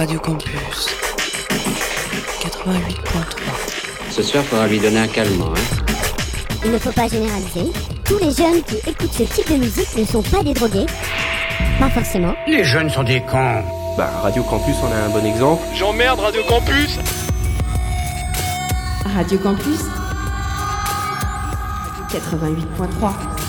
Radio Campus 88.3. Ce soir, faudra lui donner un calmant, hein. Il ne faut pas généraliser. Tous les jeunes qui écoutent ce type de musique ne sont pas des drogués. Pas forcément. Les jeunes sont des cons. Bah, Radio Campus en a un bon exemple. J'emmerde Radio Campus Radio Campus 88.3.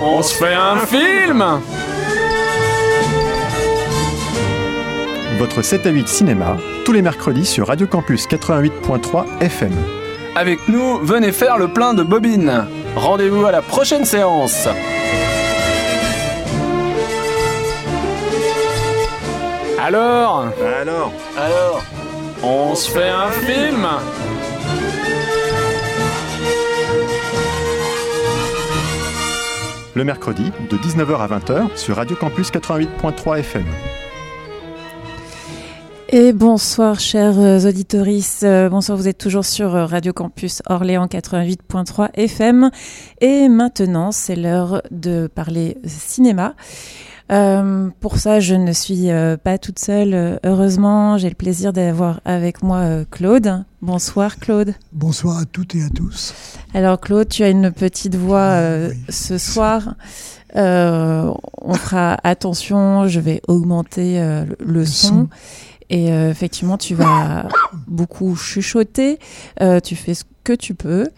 On se fait un film Votre 7 à 8 cinéma, tous les mercredis sur Radio Campus 88.3 FM. Avec nous, venez faire le plein de bobines. Rendez-vous à la prochaine séance. Alors Alors Alors On se fait un film Le mercredi, de 19h à 20h sur Radio Campus 88.3 FM. Et bonsoir chers euh, auditoris, Euh, bonsoir vous êtes toujours sur euh, Radio Campus Orléans 88.3 FM et maintenant c'est l'heure de parler cinéma. Euh, pour ça je ne suis euh, pas toute seule, Euh, heureusement j'ai le plaisir d'avoir avec moi euh, Claude. Bonsoir Claude. Bonsoir à toutes et à tous. Alors Claude, tu as une petite voix Oui. ce soir. On fera attention, je vais augmenter le, le son. son. Et effectivement, tu vas beaucoup chuchoter. Tu fais ce que tu peux.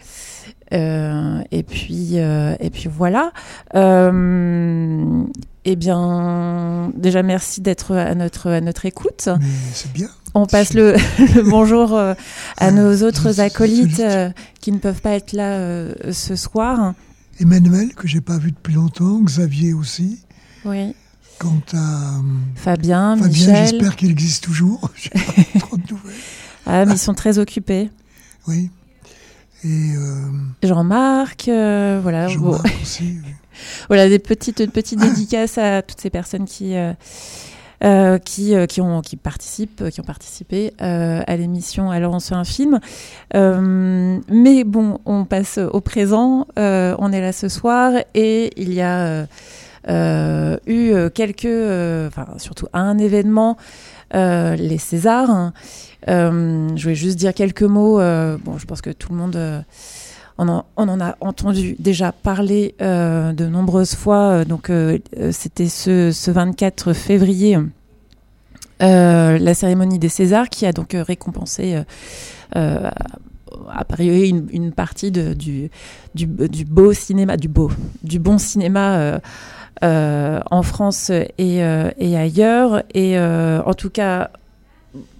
Euh, et puis, euh, et puis voilà. Euh, eh bien, déjà merci d'être à notre à notre écoute. C'est bien. On passe le, le bonjour à Euh, nos autres acolytes qui ne peuvent pas être là ce soir. Emmanuel, que j'ai pas vu depuis longtemps, Xavier aussi. Oui. Quant à Fabien, Fabien, Michel. j'espère qu'il existe toujours. J'ai pas trop de nouvelles. Ah, mais ils sont très occupés. Oui. Et euh, Jean-Marc, euh, voilà. bon. Jean-Marc aussi. oui. Voilà, des petites, une petite dédicace à toutes ces personnes qui, euh, euh, qui, euh, qui, ont, qui participent, euh, qui ont participé à l'émission Alors on se fait un film. Euh, mais bon, on passe au présent. Euh, on est là ce soir et il y a eu euh, quelques, euh, enfin surtout un événement, euh, les Césars. Euh, je voulais juste dire quelques mots. euh, bon, je pense que tout le monde. euh, on en, on en a entendu déjà parler euh, de nombreuses fois. euh, Donc, euh, euh, c'était ce, ce 24 février, euh, la cérémonie des Césars, qui a donc euh, récompensé euh, euh, a priori une, une partie de, du, du beau cinéma, du beau, du bon cinéma. Euh, en France et, euh, ailleurs. Et euh, en tout cas,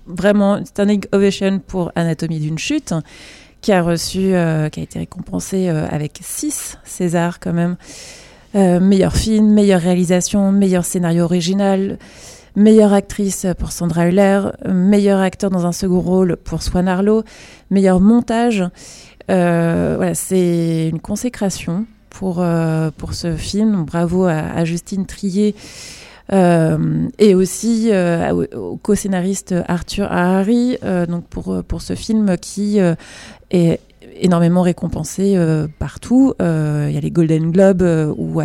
vraiment, standing ovation pour Anatomie d'une chute, qui a reçu, qui a été récompensé avec 6 Césars quand même. Meilleur film, meilleure réalisation, meilleur scénario original, meilleure actrice pour Sandra Hüller, meilleur acteur dans un second rôle pour Swan Arlo, meilleur montage. Voilà, c'est une consécration pour, euh, pour ce film. Bravo à, Justine Trier euh, et aussi euh, au, co-scénariste Arthur Harari donc pour, pour ce film qui est énormément récompensé partout. Il y a les Golden Globes où,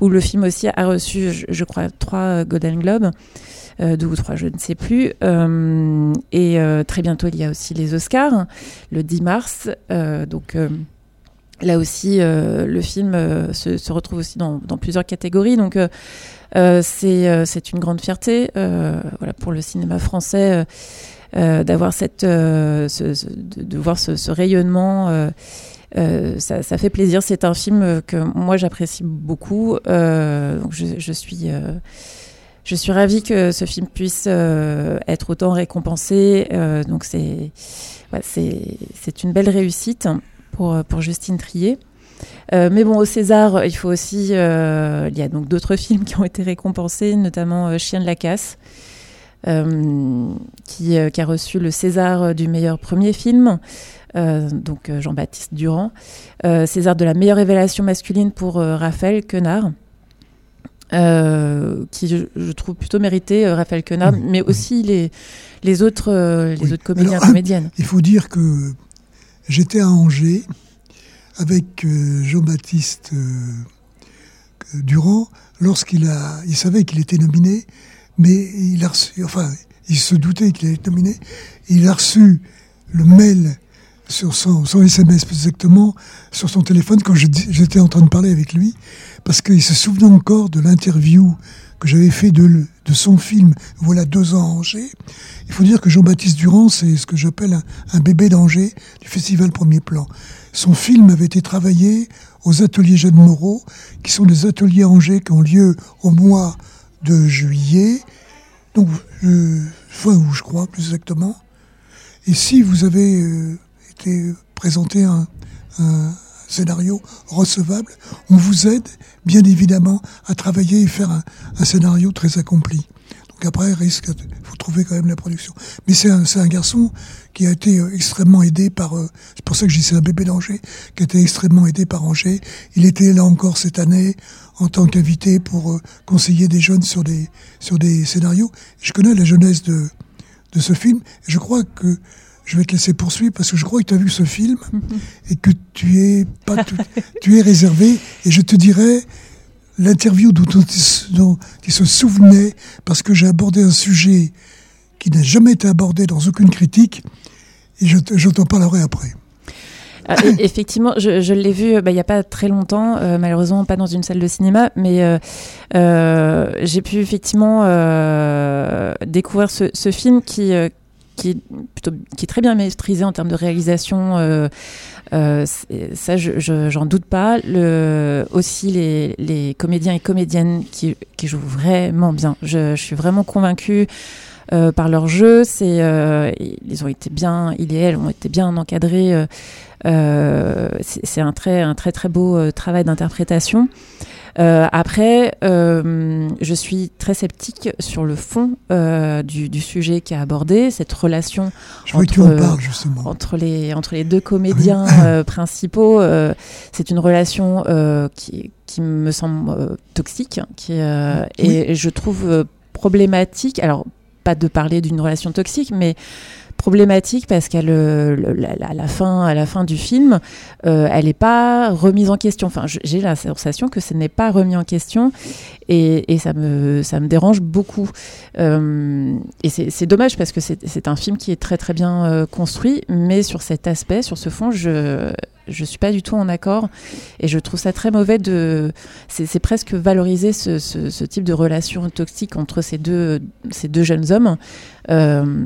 où le film aussi a reçu, je, je crois, trois Golden Globes. Deux ou trois, je ne sais plus. Et très bientôt, il y a aussi les Oscars, le 10 mars. Donc, Là aussi, euh, le film euh, se, retrouve aussi dans, plusieurs catégories. Donc, euh, c'est une grande fierté pour le cinéma français d'avoir cette, ce, de, voir ce, rayonnement. ça, fait plaisir. C'est un film que moi j'apprécie beaucoup. Donc je, suis je suis ravie que ce film puisse être autant récompensé. Donc c'est c'est une belle réussite pour, pour Justine Trier. Euh, mais bon, au César, il faut aussi. euh, il y a donc d'autres films qui ont été récompensés, notamment euh, Chien de la casse, euh, qui, euh, qui a reçu le César du meilleur premier film, euh, donc euh, Jean-Baptiste Durand. Euh, César de la meilleure révélation masculine pour euh, Raphaël Quenard. euh, qui je, je trouve plutôt mérité, euh, Raphaël Quenard, mais aussi les, les autres, euh, les Oui. autres comédiens, Alors, comédiennes. Il faut dire que j'étais à Angers avec euh, Jean-Baptiste euh, Durand lorsqu'il a, il savait qu'il était nominé, mais il a reçu, enfin, il se doutait qu'il allait être nominé. Il a reçu le mail sur son, son SMS plus exactement sur son téléphone quand j'étais en train de parler avec lui parce qu'il se souvenait encore de l'interview que j'avais fait de, de son film Voilà deux ans à Angers. Il faut dire que Jean-Baptiste Durand, c'est ce que j'appelle un, bébé d'Angers du festival Premier Plan. Son film avait été travaillé aux ateliers Jeunes Moreau, qui sont des ateliers à Angers qui ont lieu au mois de juillet, donc fin août, je crois, plus exactement. Et si vous avez euh, été présenté un, un scénario recevable, on vous aide bien évidemment à travailler et faire un, scénario très accompli. Donc après, risque, faut trouver quand même la production. Mais c'est un, garçon qui a été euh, extrêmement aidé par, euh, c'est pour ça que je dis c'est un bébé d'Angers, qui a été extrêmement aidé par Angers. Il était là encore cette année en tant qu'invité pour euh, conseiller des jeunes sur des, sur des scénarios. Je connais la jeunesse de, de ce film. Je crois que je vais te laisser poursuivre parce que je crois que tu as vu ce film et que tu es pas tout- tu es réservé et je te dirai l'interview dont, dont il se- souvenait parce que j'ai abordé un sujet qui n'a jamais été abordé dans aucune critique et je, je t'en parlerai après. Euh, e- effectivement, je, je l'ai vu euh, bah, il n'y a pas très longtemps, euh, malheureusement pas dans une salle de cinéma, mais euh, j'ai pu effectivement découvrir ce, ce film qui, qui, est plutôt, qui est très bien maîtrisé en termes de réalisation. euh, euh, ça, je- je- j'en doute pas. Aussi, les, les comédiens et comédiennes qui, qui jouent vraiment bien. Je, je suis vraiment convaincue euh, par leur jeu. Ils ont été bien, il et elle ont été bien encadrés. c'est un très, un très très beau travail d'interprétation. Euh, après, euh, je suis très sceptique sur le fond euh, du, du sujet qui est abordé, cette relation Je Entre, en les, entre les deux comédiens euh, principaux. euh, c'est une relation euh, qui, qui me semble toxique hein, qui, euh, Oui. et je trouve problématique. Alors, pas de parler d'une relation toxique, mais problématique parce qu'à le- la, fin, à la fin du film, euh, elle n'est pas remise en question. Enfin, j'ai la sensation que ce n'est pas remis en question et, ça, me, ça me dérange beaucoup. Euh, et c'est dommage parce que c'est un film qui est très très bien euh, construit, mais sur cet aspect, sur ce fond, je je suis pas du tout en accord et je trouve ça très mauvais de c'est presque valoriser ce, type de relation toxique entre ces deux ces deux jeunes hommes euh,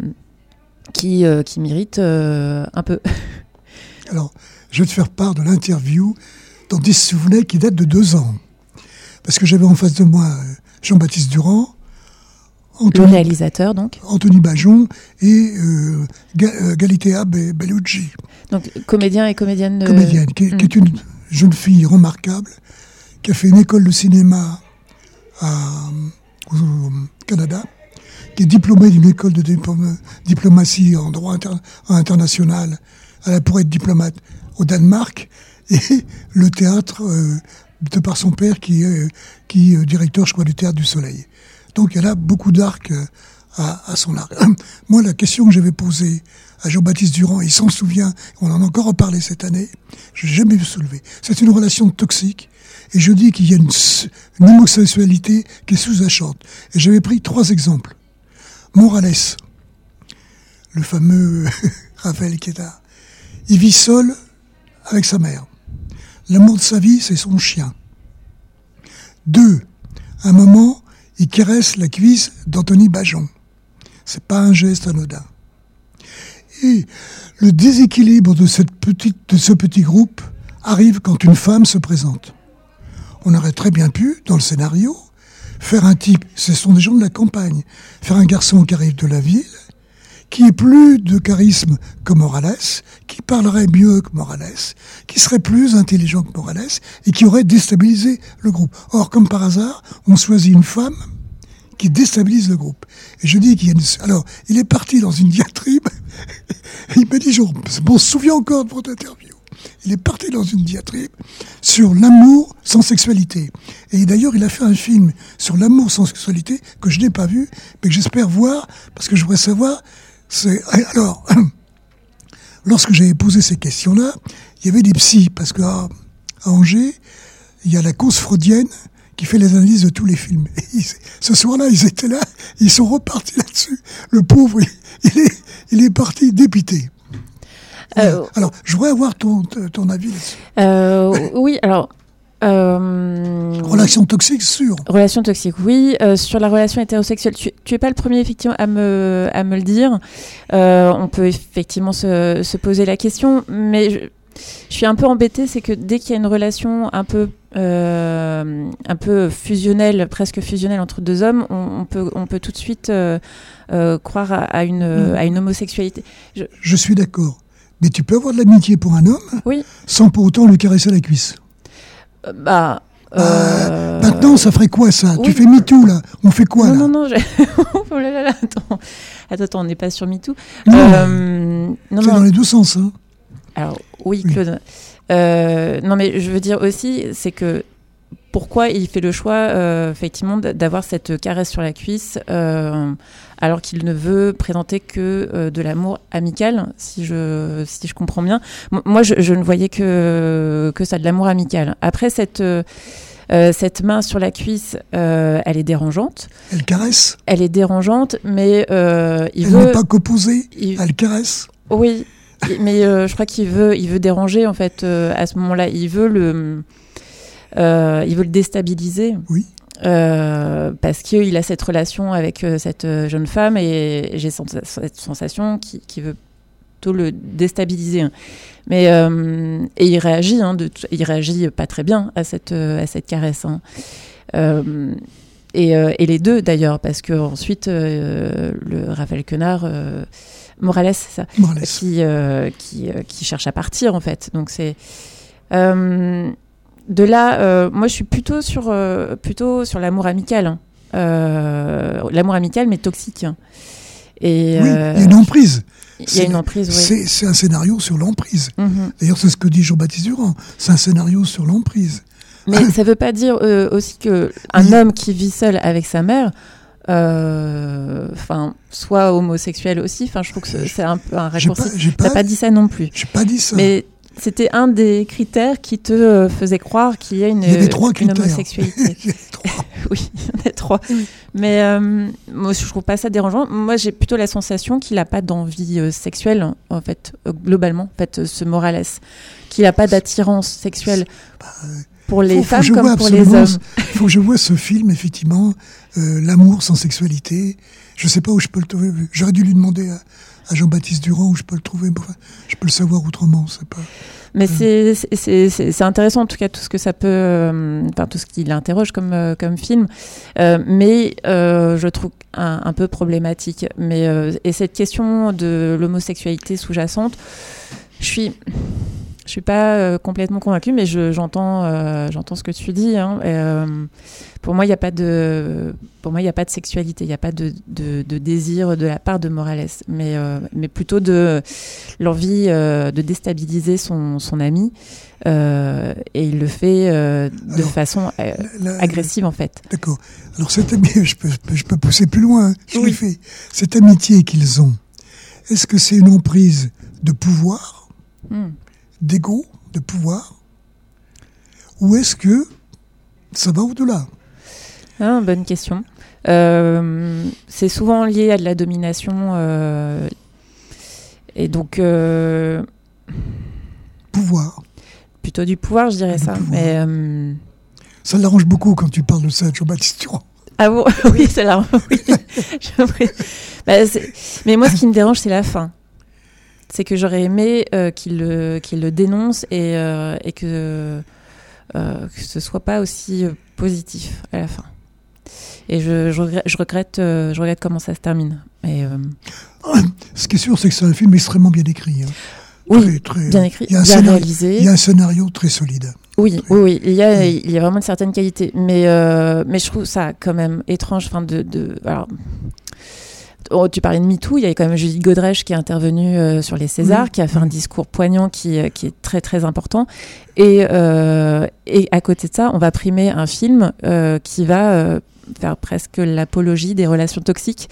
qui euh, qui méritent euh, un peu. Alors, je vais te faire part de l'interview dont il se souvenait qui date de deux ans. Parce que j'avais en face de moi euh, Jean-Baptiste Durand, Le Anthony, réalisateur donc Anthony Bajon et euh, euh, Galitea Be- Bellucci, donc comédien et comédienne. comédienne, qui, est- qui est une jeune fille remarquable, qui a fait une école de cinéma à- au Canada, qui est diplômée d'une école de diplomatie en droit inter- international. Elle a pour être diplomate au Danemark et le théâtre euh, de par son père qui est qui est directeur, je crois, du théâtre du Soleil. Donc elle a beaucoup d'arc euh, à, à son arc. Moi, la question que j'avais posée à Jean-Baptiste Durand, il s'en souvient, on en a encore reparlé cette année, je n'ai jamais vu. C'est une relation toxique. Et je dis qu'il y a une homosexualité qui est sous-achante. Et j'avais pris trois exemples. Morales, le fameux Raphaël Queta, il vit seul avec sa mère. L'amour de sa vie, c'est son chien. Deux, à un moment, il caresse la cuisse d'Anthony Bajon. C'est pas un geste anodin. Et le déséquilibre de, cette de ce petit groupe arrive quand une femme se présente. On aurait très bien pu, dans le scénario, faire un type, ce sont des gens de la campagne, faire un garçon qui arrive de la ville, qui ait plus de charisme que Morales, qui parlerait mieux que Morales, qui serait plus intelligent que Morales, et qui aurait déstabilisé le groupe. Or, comme par hasard, on choisit une femme qui déstabilise le groupe. Et je dis qu'il y a. Alors, il est parti dans une diatribe, il m'a dit, je m'en souviens encore de votre interview. Il est parti dans une diatribe sur l'amour sans sexualité. Et d'ailleurs, il a fait un film sur l'amour sans sexualité que je n'ai pas vu, mais que j'espère voir, parce que je voudrais savoir. Alors, lorsque j'avais posé ces questions-là, il y avait des psys, parce qu'à à Angers, il y a la cause freudienne qui fait les analyses de tous les films. Ce soir-là, ils étaient là, ils sont repartis là-dessus. Le pauvre, est, il est parti dépité. Euh, Alors, je voudrais avoir ton, ton avis là-dessus. euh, oui, alors. euh, Relation toxique, sûr. Relation toxique, oui. Euh, sur la relation hétérosexuelle, tu, tu es pas le premier effectivement à me, à me le dire. On peut effectivement se, se poser la question, mais je- je suis un peu embêtée, c'est que dès qu'il y a une relation un peu, euh, un peu fusionnelle, presque fusionnelle entre deux hommes, on, on peut, on peut tout de suite euh, euh, croire à, à une, Mm. à une homosexualité. Je- Je suis d'accord. Mais tu peux avoir de l'amitié pour un homme Oui. sans pour autant lui caresser la cuisse. Euh, bah. euh, Maintenant, ça ferait quoi ça? Tu fais MeToo là On fait quoi non, là? non, non, je- oh là là là, attends, attends, attends, on n'est pas sur MeToo. Non, Euh, non, C'est non, dans les deux sens. Hein. Alors oui, Oui. Claude. Euh, non, mais je veux dire aussi, c'est que pourquoi il fait le choix, euh, effectivement, d'avoir cette caresse sur la cuisse, euh, alors qu'il ne veut présenter que euh, de l'amour amical, si je, si je comprends bien. Moi, je, je ne voyais que, que ça, de l'amour amical. Après, cette, cette main sur la cuisse, elle est dérangeante. Elle caresse? Elle est dérangeante, mais il Elle veut... n'est pas qu'opposée. il- Elle caresse? oui, mais je crois qu'il veut, il veut déranger en fait à ce moment-là. Il veut le, euh, il veut le déstabiliser. Oui. Euh, parce qu'il a cette relation avec euh, cette jeune femme et j'ai cette sensation qui, qui veut plutôt le déstabiliser. Mais euh, et il réagit, hein, de, il réagit pas très bien à cette à cette caresse. hein. Euh, et, et les deux d'ailleurs, parce que ensuite euh, le Raphaël Quenard, Morales, c'est ça, Morales. qui, qui, qui cherche à partir en fait. Donc c'est de là, euh, moi je suis plutôt sur euh, plutôt sur l'amour amical, hein. Euh, l'amour amical mais toxique. hein. Et Oui, il y a une emprise. il y a une emprise, oui. C'est un scénario sur l'emprise. Mhm. D'ailleurs, c'est ce que dit Jean-Baptiste Durand. C'est un scénario sur l'emprise. Mais ça veut pas dire aussi que un homme qui vit seul avec sa mère, enfin, soit homosexuel aussi. Enfin, je trouve que c'est- un peu un raccourci. T'as pas, pas dit ça non plus. j'ai pas dit ça. Mais c'était un des critères qui te euh, faisait croire qu'il y a une, Il y trois une critères. homosexualité. Il y a trois. oui, il y en a trois. Mais euh, moi, je trouve pas ça dérangeant. Moi, j'ai plutôt la sensation qu'il n'a pas d'envie euh, sexuelle, en fait, euh, globalement, en fait, euh, ce Morales. Qu'il n'a pas d'attirance sexuelle pour les Faut- femmes comme pour les hommes. Il faut que je vois ce film, effectivement, euh, L'amour sans sexualité. Je sais pas où je peux le trouver. J'aurais dû lui demander à, à Jean-Baptiste Durand où je peux le trouver. enfin, je peux le savoir autrement. C'est pas. Mais c'est- c'est- intéressant en tout cas tout ce que ça peut, euh, enfin tout ce qu'il interroge comme euh, comme film, Euh, mais euh, je trouve un, un peu problématique. Mais euh, et cette question de l'homosexualité sous-jacente, je suis je suis pas euh, complètement convaincue, mais je- j'entends euh, j'entends ce que tu dis. hein. Et, euh, pour moi, il n'y a pas de pour moi il a pas de sexualité, il n'y a pas de, de, de désir de la part de Morales, mais mais plutôt de l'envie de déstabiliser son, son ami euh, et il le fait euh, de Alors, façon euh, La- la- agressive en fait. D'accord. Alors cette amitié, je peux, je peux pousser plus loin. hein. Je Oui. l'ai fait. Cette amitié qu'ils ont, est-ce que c'est une emprise de pouvoir, Hmm. D'ego, de pouvoir, ou est-ce que ça va au-delà? Ah, bonne question. Euh, c'est souvent lié à de la domination euh, et donc euh, Pouvoir. plutôt du pouvoir, je dirais Du ça. Mais Ça l'arrange beaucoup quand tu parles de ça, Jean-Baptiste Durand. ah bon, oui. J'ai l'impression- Bah, Mais moi, ce qui me dérange, c'est la fin. C'est que j'aurais aimé euh, qu'il le, dénonce et, euh, et que, euh, que ce soit pas aussi euh, positif à la fin. Et je, je regrette, je, regrette, je regrette comment ça se termine. Et, euh, Ce qui est sûr, c'est que c'est un film extrêmement bien écrit. hein. oui, Très, très- bien écrit, bien scénario- réalisé. Il y a un scénario très solide. Oui, oui, oui. Il y a, Oui. il y a vraiment une certaine qualité. Mais, euh, mais je trouve ça quand même étrange. Enfin, de, de, alors, oh, tu parlais de MeToo, il y a quand même Judith Godrèche qui est intervenue euh, sur les Césars, qui a fait un discours poignant qui, euh, qui est très, très important. Et, euh, et à côté de ça, on va primer un film qui va faire presque l'apologie des relations toxiques.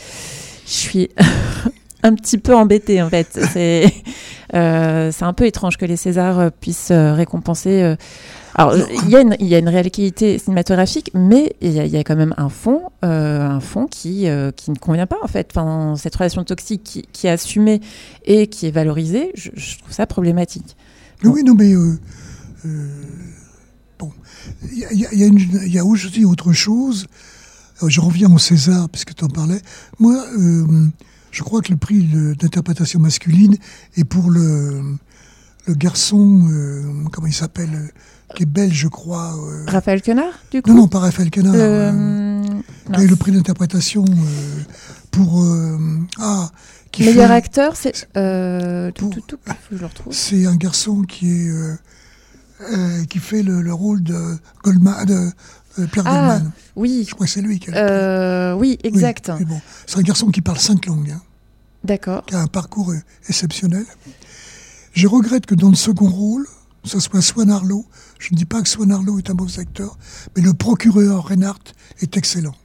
Je suis un petit peu embêtée, en fait. C'est euh, un peu étrange que les Césars puissent récompenser. Alors, il y, a une- il y a une réelle qualité cinématographique, mais il y, a- il y a quand même un fond, euh, un fond qui, euh, qui ne convient pas, en fait. Enfin, cette relation toxique qui, qui est assumée et qui est valorisée, je, je trouve ça problématique. Mais oui, non, mais euh, bon, il y a, y a- a a autre chose. Je reviens au César, puisque tu en parlais. Moi, je crois que le prix d'interprétation masculine est pour le, le garçon, euh, comment il s'appelle, euh, qui est belge, je crois. euh, Raphaël Quenard, du coup non, non, pas Raphaël Quenard. Qui a eu le prix d'interprétation pour. ah, qui Meilleur fait- acteur, c'est. Pour- je le retrouve. C'est un garçon qui est qui fait le, le rôle de Goldman, de Pierre Ah, Goldman. Oui, Je crois que c'est lui qui a euh, oui, exact. Oui, mais bon, c'est un garçon qui parle cinq langues, hein, D'accord. qui a un parcours exceptionnel. Je regrette que dans le second rôle, ce soit Swan Arlo. Je ne dis pas que Swan Arlo est un mauvais acteur, mais le procureur Reinhardt est excellent.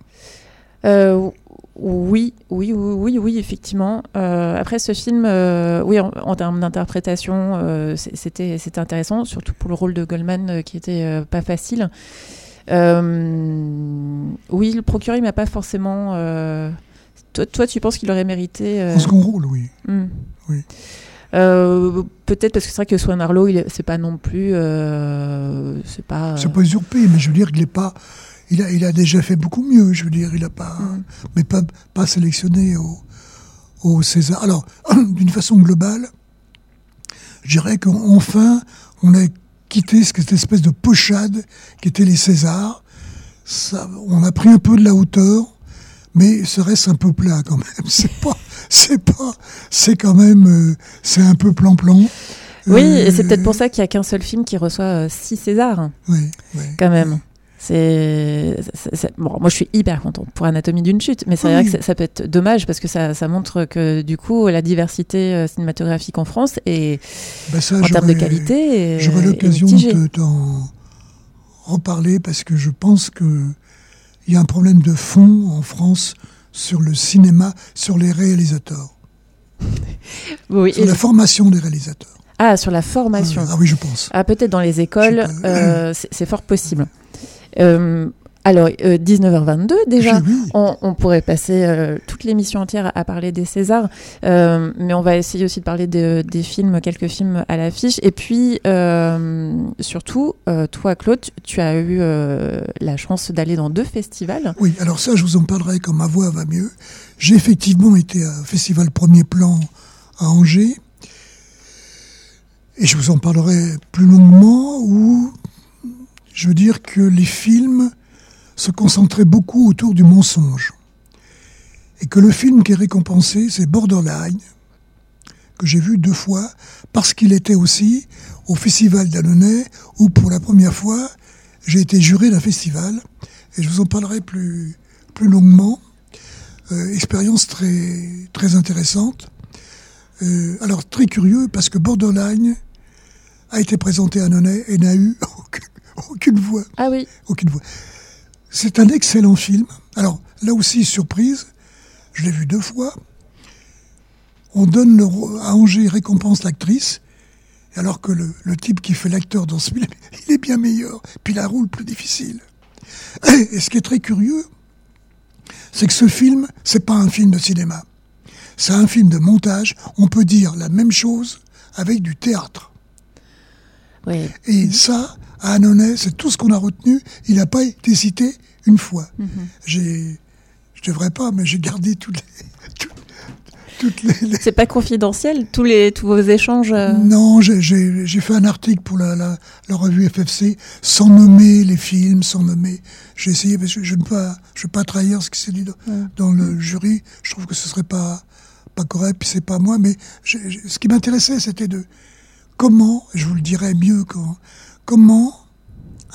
Euh, oui, oui, oui, oui, oui, effectivement. Euh, après ce film, euh, oui, en, en termes d'interprétation, c'était c'était intéressant, surtout pour le rôle de Goldman qui était pas facile. Oui, le procureur, il m'a pas forcément. Toi, toi, tu penses qu'il aurait mérité En second rôle, oui. hmm. Oui. Euh, Peut-être parce que c'est vrai que Swan Arlo, c'est pas non plus, euh, c'est pas. C'est pas usurpé, mais je veux dire qu'il est pas. Il a, il a déjà fait beaucoup mieux. Je veux dire, il a pas, Mm. mais pas, pas sélectionné au, au César. Alors, d'une façon globale, je dirais qu'enfin, on a quitté cette espèce de pochade qui était les Césars. Ça, on a pris un peu de la hauteur, mais ça reste un peu plat quand même? C'est pas, c'est pas, c'est quand même, euh, c'est un peu plan-plan. Oui, Euh, et c'est peut-être pour ça qu'il y a qu'un seul film qui reçoit euh, six Césars. Oui, oui. quand même. C'est, bon, moi je suis hyper contente pour Anatomie d'une chute, mais c'est Oui. vrai que ça- ça peut être dommage parce que ça, ça montre que du coup la diversité euh, cinématographique en France et Ben ça, en termes de qualité, est- J'aurai est l'occasion de t'en reparler parce que je pense que il y a un problème de fond en France sur le cinéma, sur les réalisateurs, Oui, sur la formation des réalisateurs. Ah, sur la formation. Ah oui, je pense. Ah, peut-être dans les écoles, euh, c'est c'est fort possible. Euh, alors, euh, 19h22 déjà. Oui, On, on pourrait passer euh, toute l'émission entière à, à parler des Césars, euh, mais on va essayer aussi de parler de- des films, quelques films à l'affiche. Et puis, euh, surtout, euh, toi, Claude, tu- as eu euh, la chance d'aller dans deux festivals. Oui, alors ça, je vous en parlerai quand ma voix va mieux. J'ai effectivement été à un festival Premier Plan à Angers. Et je vous en parlerai plus longuement où je veux dire que les films se concentraient beaucoup autour du mensonge. Et que le film qui est récompensé, c'est Borderline, que j'ai vu deux fois, parce qu'il était aussi au Festival d'Annonay, où pour la première fois, j'ai été juré d'un festival. Et je vous en parlerai plus, plus longuement. Euh, expérience très, très intéressante. Euh, alors, très curieux, parce que Borderline a été présenté à Annonay et n'a eu aucune, aucune voix Ah oui, aucune voix. C'est un excellent film. Alors, là aussi, surprise, je l'ai vu deux fois. On donne le, à Angers, récompense l'actrice, alors que le, le type qui fait l'acteur dans ce film, il est bien meilleur, puis il a un rôle plus difficile. Et ce qui est très curieux, c'est que ce film, c'est pas un film de cinéma. C'est un film de montage. On peut dire la même chose avec du théâtre. oui. Et ça, à Annonay, c'est tout ce qu'on a retenu. Il n'a pas été cité une fois. Mhm. J'ai, je devrais pas, mais j'ai gardé toutes les, toutes, toutes les, les- C'est pas confidentiel, tous, les, tous vos échanges. euh, Non, j'ai- fait un article pour la, la, la revue FFC sans nommer les films, sans nommer. J'ai essayé parce que je ne veux pas, je veux pas trahir ce qui s'est dit dans, dans le jury. Je trouve que ce serait pas pas correct. Puis c'est pas moi, mais ce qui m'intéressait, c'était de comment, je vous le dirai mieux quand, comment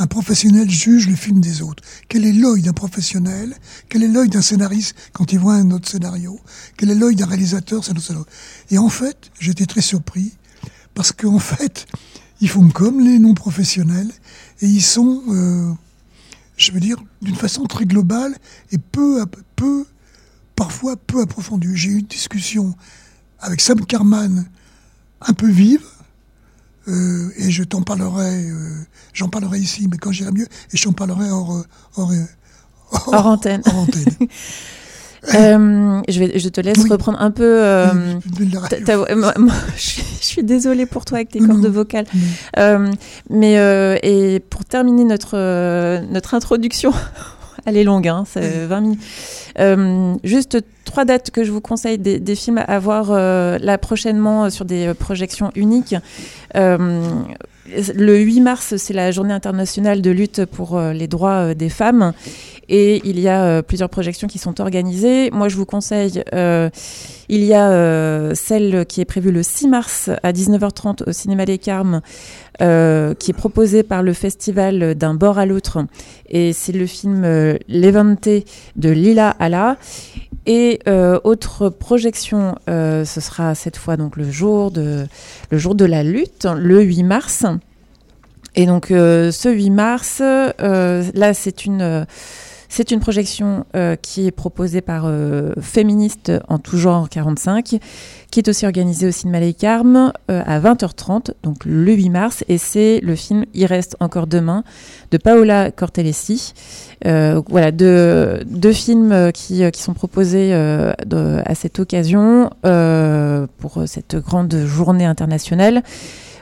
un professionnel juge le film des autres? Quel est l'œil d'un professionnel? Quel est l'œil d'un scénariste quand il voit un autre scénario? Quel est l'œil d'un réalisateur C'est un autre scénario? Et en fait, j'étais très surpris parce qu'en fait, ils font comme les non-professionnels et ils sont, euh, je veux dire, d'une façon très globale et peu, peu, parfois peu approfondie. J'ai eu une discussion avec Sam Carman un peu vive, euh, et je t'en parlerai, euh, j'en parlerai ici, mais quand j'irai mieux, et je t'en parlerai hors, euh, hors, euh, Hors antenne. hors antenne. Euh, je, vais, je te laisse Oui. reprendre un peu. euh, Je moi- moi, suis, je suis désolée pour toi avec tes cordes vocales. Euh, mais et pour terminer notre notre introduction Elle est longue, hein, c'est 20 minutes. Euh, juste trois dates que je vous conseille des, des films à voir euh, là prochainement sur des projections uniques. Euh, le 8 mars, c'est la journée internationale de lutte pour euh, les droits euh, des femmes. Et il y a euh, plusieurs projections qui sont organisées. Moi, je vous conseille, euh, il y a euh, celle qui est prévue le 6 mars à 19h30 au Cinéma Les Carmes, qui est proposée par le festival d'un bord à l'autre. Et c'est le film Levante de Lila Allah. Et autre projection, ce sera cette fois donc le jour de, le jour de la lutte, le 8 mars. Et donc ce 8 mars, là c'est une, c'est une projection euh, qui est proposée par euh, Féministes en tout genre 45, qui est aussi organisée au Cinéma Les Carmes euh, à 20h30, donc le 8 mars. Et c'est le film Il reste encore demain de Paola Cortellesi. Voilà, deux, films qui, qui sont proposés à cette occasion pour cette grande journée internationale.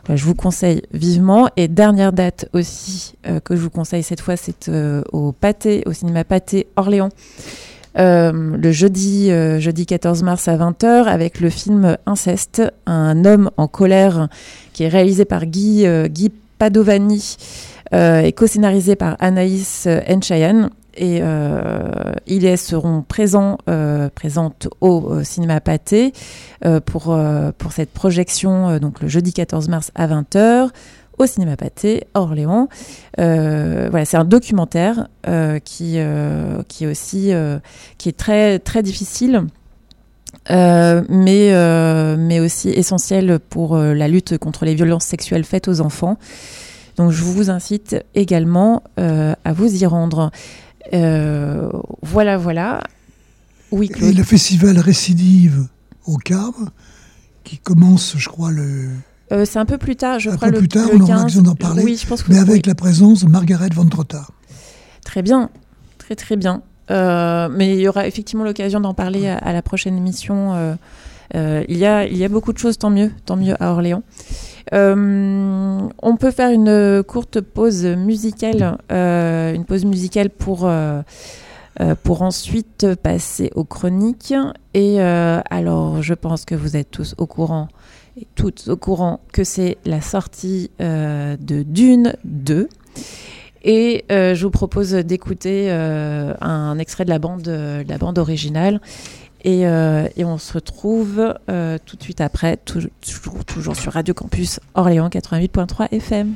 Voilà, je vous conseille vivement. Et dernière date aussi euh, que je vous conseille cette fois, c'est euh, au Pâté, au cinéma Pâté Orléans. Euh, le jeudi, euh, jeudi 14 mars à 20h avec le film Inceste, un homme en colère qui est réalisé par Guy, Guy Padovani et co-scénarisé par Anaïs Enchayan. Et euh, ils seront présents, euh, présentes au, euh, cinéma Pâté pour, pour cette projection, donc le jeudi 14 mars à 20h au cinéma Pâté Orléans. Voilà, c'est un documentaire qui, qui est aussi qui est très très difficile. mais, mais aussi essentiel pour la lutte contre les violences sexuelles faites aux enfants. Donc je vous incite également à vous y rendre. Euh, voilà, voilà. Oui, Et Claude. le festival Récidive au Carme, qui commence, je crois, le. Euh, c'est un peu plus tard, je Un crois, peu le, plus tard, on aura 15. l'occasion d'en parler, Oui, je pense que Mais avec oui. la présence de Margaret Van Trotta. Très bien, très très bien. Euh, mais il y aura effectivement l'occasion d'en parler à, à la prochaine émission. Euh, il, y a, il y a beaucoup de choses, tant mieux, tant mieux à Orléans. Euh, on peut faire une courte pause musicale, euh, une pause musicale pour, euh, pour ensuite passer aux chroniques. Et alors, je pense que vous êtes tous au courant toutes au courant que c'est la sortie de Dune 2. Et je vous propose d'écouter un extrait de la bande, de la bande originale. Et, euh, et on se retrouve euh, tout de suite après, tou- toujours, toujours sur Radio Campus Orléans 88.3 FM.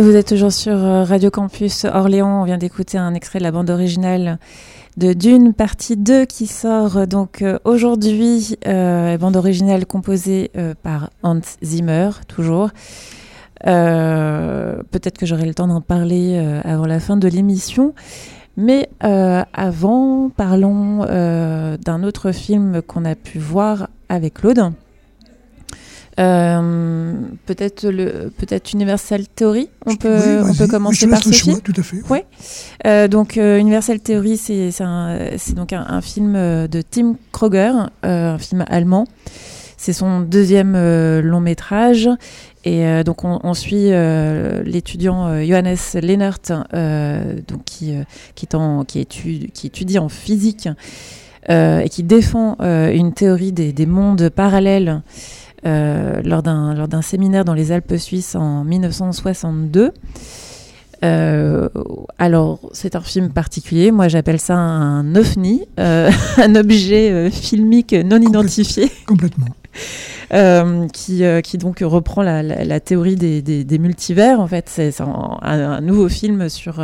Vous êtes toujours sur euh, Radio Campus Orléans. On vient d'écouter un extrait de la bande originale de Dune, partie 2, qui sort euh, donc euh, aujourd'hui. Bande originale composée par Hans Zimmer, toujours. Peut-être que j'aurai le temps d'en parler avant la fin de l'émission. Mais avant, parlons d'un autre film qu'on a pu voir avec Claude. Euh, peut-être le peut-être Universal Theory. On peut Oui, on peut commencer par ce film. tout à fait. Ouais. Euh, donc euh, Universal Theory, c'est donc un, un film de Tim Kroger, un film allemand. C'est son deuxième long métrage. Et donc on, on suit l'étudiant Johannes Lennart, donc qui, qui, est en- qui, étudie, qui étudie en physique et qui défend une théorie des, des mondes parallèles euh, lors d'un lors d'un séminaire dans les Alpes suisses en 1962. Euh, alors, c'est un film particulier. Moi, j'appelle ça un ovni, euh, un objet euh, filmique non identifié, Complètement. qui, qui donc reprend la, la- la théorie des, des- des multivers. En fait, c'est un nouveau film sur.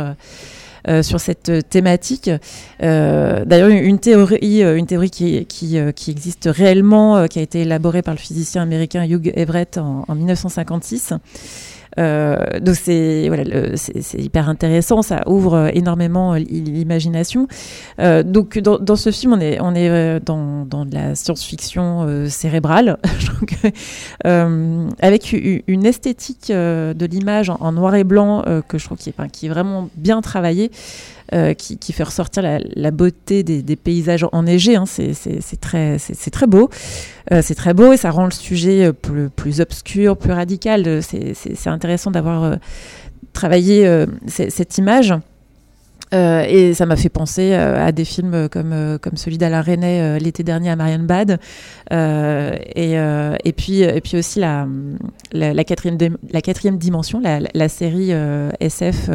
Euh, sur cette thématique. Euh, D'ailleurs, une théorie, euh, une théorie qui, qui, qui existe réellement, qui a été élaborée par le physicien américain Hugh Everett en, en 1956. Euh, donc c'est voilà, hyper intéressant, ça ouvre énormément euh, l'imagination. Euh, donc dans, ce film, on est on est dans, dans de la science-fiction cérébrale, avec une esthétique de l'image en, en noir et blanc que je trouve qui est, qui est vraiment bien travaillée. Euh, qui, fait ressortir la, beauté des, paysages enneigés. Hein. C'est très, c'est très beau. Euh, c'est très beau et ça rend le sujet euh, plus, obscur, plus radical. C'est intéressant d'avoir travaillé c- cette image. Et ça m'a fait penser à des films comme, celui d'Alain euh, l'été dernier à Marianne Bad. Et, puis, aussi la, quatrième, dimension, la, série SF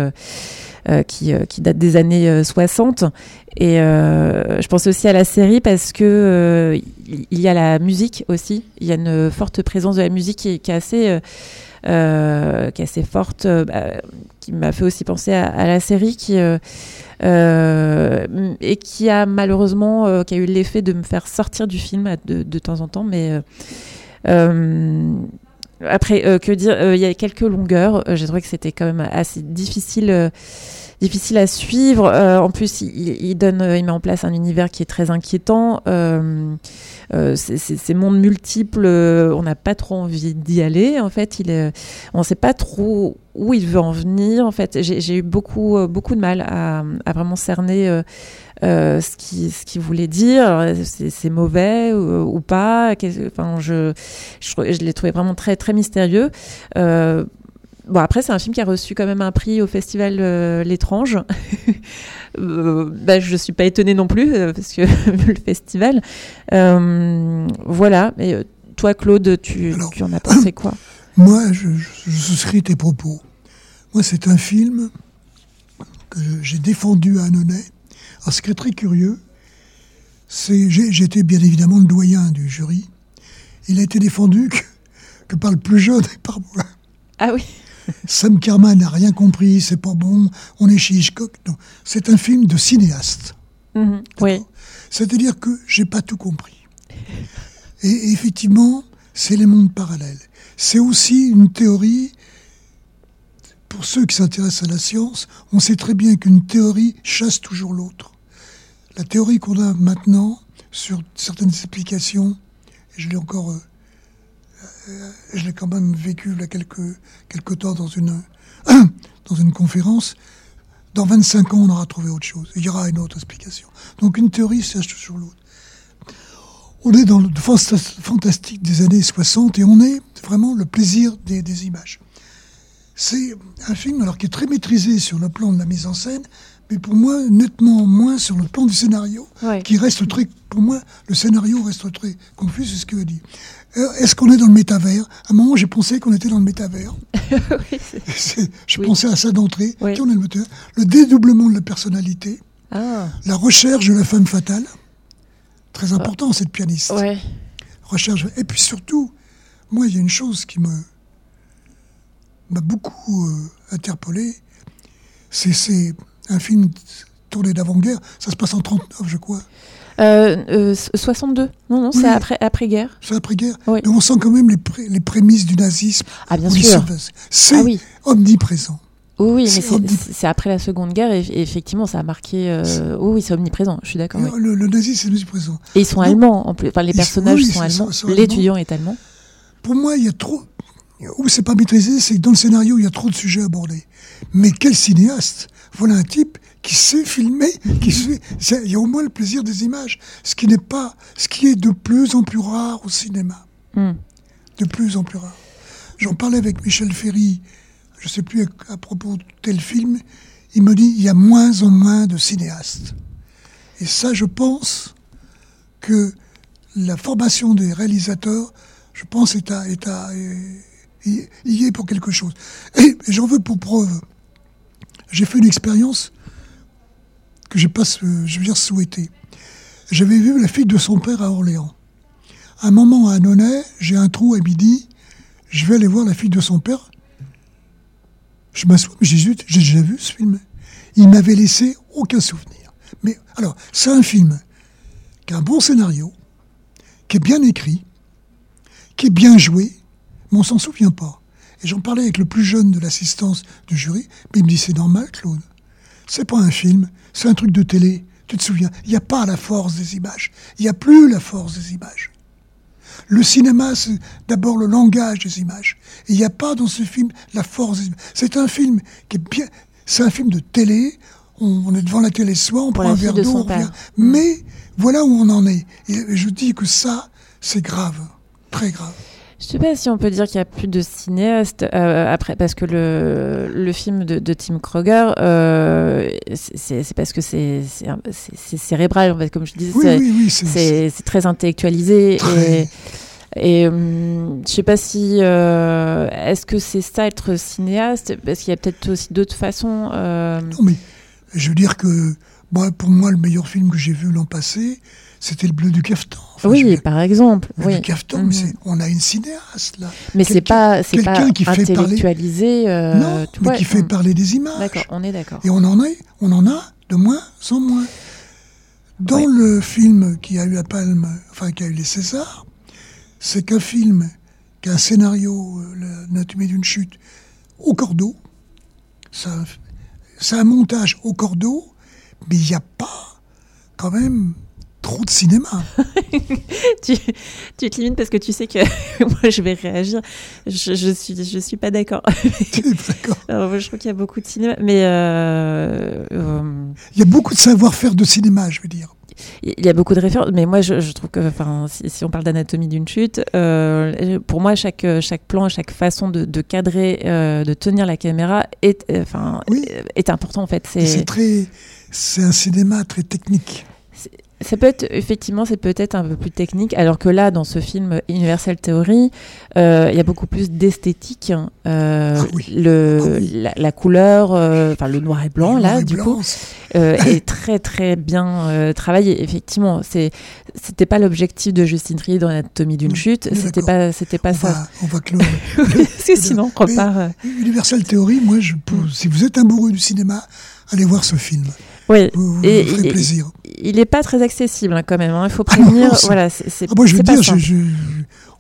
qui, euh, qui date des années euh, 60. Et euh, je pense aussi à la série parce que euh, il y a la musique aussi. Il y a une forte présence de la musique qui, est- assez, euh, euh, qui est assez forte, euh, bah, qui m'a fait aussi penser à, la série qui euh, euh, et qui a malheureusement euh, qui a eu l'effet de me faire sortir du film de, de temps en temps, mais euh, euh, après, euh, que dire euh, Il y a quelques longueurs. Euh, J'ai trouvé que c'était quand même assez difficile, euh, difficile à suivre. Euh, en plus, il, donne, euh, il met en place un univers qui est très inquiétant. Euh, euh, ces- mondes multiples, euh, on n'a pas trop envie d'y aller. En fait, il est, on ne sait pas trop où il veut en venir. En fait, j'ai eu beaucoup, beaucoup de mal à, vraiment cerner. ce qu'il ce qu'il voulait dire, c'est mauvais ou pas? Enfin, je, je, l'ai trouvé vraiment très très mystérieux. Bon après c'est un film qui a reçu quand même un prix au festival euh, l'étrange. euh, bah, je suis pas étonnée non plus euh, parce que vu le festival. Euh, voilà. Et toi Claude, tu, Alors- tu en as pensé quoi? Moi, je, je, je souscris tes propos. Moi, c'est un film que j'ai défendu à Annonay. Alors, ce qui est très curieux, c'est j'étais bien évidemment le doyen du jury. Il a été défendu que, que par le plus jeune et par moi. Ah oui. Sam Kerman n'a rien compris, c'est pas bon, on est chez Hitchcock. Non, c'est un film de cinéaste. Mhm. Oui. C'est-à-dire que j'ai pas tout compris. Et, effectivement, c'est les mondes parallèles. C'est aussi une théorie. Pour ceux qui s'intéressent à la science, on sait très bien qu'une théorie chasse toujours l'autre. La théorie qu'on a maintenant sur certaines explications, et je l'ai encore, euh, je l'ai quand même vécu il y a quelques, quelques temps dans une, dans une conférence, dans 25 ans, on aura trouvé autre chose. Il y aura une autre explication. Donc une théorie cherche toujours l'autre. On est dans le fanta- fantastique des années 60 et on est vraiment le plaisir des, des images. C'est un film alors qui est très maîtrisé sur le plan de la mise en scène, mais pour moi nettement moins sur le plan du scénario, qui reste très, pour moi, le scénario reste très confus, c'est ce que dit. Euh, Est-ce qu'on est dans le métavers? À un moment, j'ai pensé qu'on était dans le métavers. Oui, Je Oui. pensais à ça d'entrée. Oui. Le. Le dédoublement de la personnalité, ah. la recherche de la femme fatale, très important cette pianiste. Ouais. Recherche. Et puis surtout, moi, il y a une chose qui me m'a beaucoup euh, interpellé. C'est- C'est un film tourné d'avant-guerre. Ça se passe en 39, je crois. Euh, euh, 62 Non, non, Oui. c'est après, après-guerre. C'est après-guerre. Oui. Mais on sent quand même les, pré- les prémices du nazisme. Ah, bien sûr. C'est Ah oui. omniprésent. Oui, mais C'est après la Seconde Guerre et, et effectivement, ça a marqué. euh, oui, oui, c'est omniprésent. Je suis d'accord. oui. Le, le nazisme, c'est omniprésent. Et ils sont Donc, allemands. En plus. Enfin, les personnages oui, sont allemands. L'étudiant est allemand. Pour moi, il y a trop. Où c'est pas maîtrisé, c'est que dans le scénario, il y a trop de sujets abordés. Mais quel cinéaste? Voilà un type qui sait filmer, qui sait. Il y a au moins le plaisir des images, ce qui n'est pas, ce qui est de plus en plus rare au cinéma, Hmm. de plus en plus rare. J'en parlais avec Michel Ferry, je sais plus à, à propos de tel film. Il me dit il y a moins en moins de cinéastes. Et ça, je pense que la formation des réalisateurs, je pense, est à, est à, y, y est pour quelque chose. Et, et j'en veux pour preuve. J'ai fait une expérience que j'ai pas, euh, je veux dire, souhaitée. J'avais vu la fille de son père à Orléans. À un moment à Annonay, j'ai un trou à midi, je vais aller voir la fille de son père. Je m'assois, mais j'ai déjà vu ce film. Il m'avait laissé aucun souvenir. Mais alors, c'est un film qui a un bon scénario, qui est bien écrit, qui est bien joué, mais on s'en souvient pas. Et j'en parlais avec le plus jeune de l'assistance du jury, mais il me dit c'est normal, Claude. C'est pas un film, c'est un truc de télé. Tu te souviens? Il n'y a pas la force des images. Il n'y a plus la force des images. Le cinéma, c'est d'abord le langage des images. Il n'y a pas dans ce film la force des images. C'est un film qui est bien. C'est un film de télé. On, on est devant la télé soir, on Pour prend un verre de d'eau, on revient. père. Mais voilà où on en est. Et je dis que ça, c'est grave. Très grave. Je sais pas si on peut dire qu'il y a plus de cinéastes euh, après parce que le, le film de, de Tim Kroger euh, c'est parce que c'est cérébral en fait comme je disais Oui, c'est- oui, oui. c'est- très intellectualisé Très. et et hum, je sais pas si euh, est-ce que c'est ça être cinéaste parce qu'il y a peut-être aussi d'autres façons Non, mais je veux dire que moi, pour moi, le meilleur film que j'ai vu l'an passé, c'était Le Bleu du Caftan. Enfin, oui par exemple Le oui du Caftan, c'est- on a une cinéaste là. mais c'est pas c'est pas quelqu'un qui fait parler- intellectualisé euh, non, mais qui fait hum, parler des images. d'accord on est d'accord Et on en, est, on en a de moins en moins. Dans Ouais. le film qui a eu la palme, enfin qui a eu les Césars, c'est qu'un film qui a un scénario, euh, l'anatomie d'une chute, au cordeau. C'est un, c'est un montage au cordeau, mais il n'y a pas quand même trop de cinéma. tu, tu te limites parce que tu sais que moi je vais réagir. Je, je suis je suis pas d'accord. Je trouve qu'il y a beaucoup de cinéma, mais euh, euh, Il y a beaucoup de savoir-faire de cinéma, je veux dire. il y a beaucoup de références. Mais moi, je, je trouve que, enfin, si, si on parle d'anatomie d'une chute, euh, pour moi, chaque chaque plan, chaque façon de, de cadrer, de tenir la caméra est, enfin, Oui. est important en fait. Très, c'est un cinéma très technique. Ça peut être, effectivement, c'est peut-être un peu plus technique, alors que là, dans ce film Universal Theory, euh, il y a beaucoup plus d'esthétique. hein. Euh, Ah oui. le, Ah oui. la, la couleur, euh, enfin le noir et blanc, Le là, et du blanc, coup, est très très bien travaillé. Effectivement, c'était pas l'objectif de Justine Trier dans l'anatomie d'une chute. C'était pas c'était pas on, ça. va, on va clore. Parce que sinon, on repart. Universal Theory, moi, je, pour- si vous êtes amoureux du cinéma, allez voir ce film. Oui. Vous, vous Et- vous ferez et- plaisir. Il est pas très accessible hein, quand même. hein. Il faut Ah non, prévenir. voilà, c'est Ah, moi, je veux dire, je- simple. je-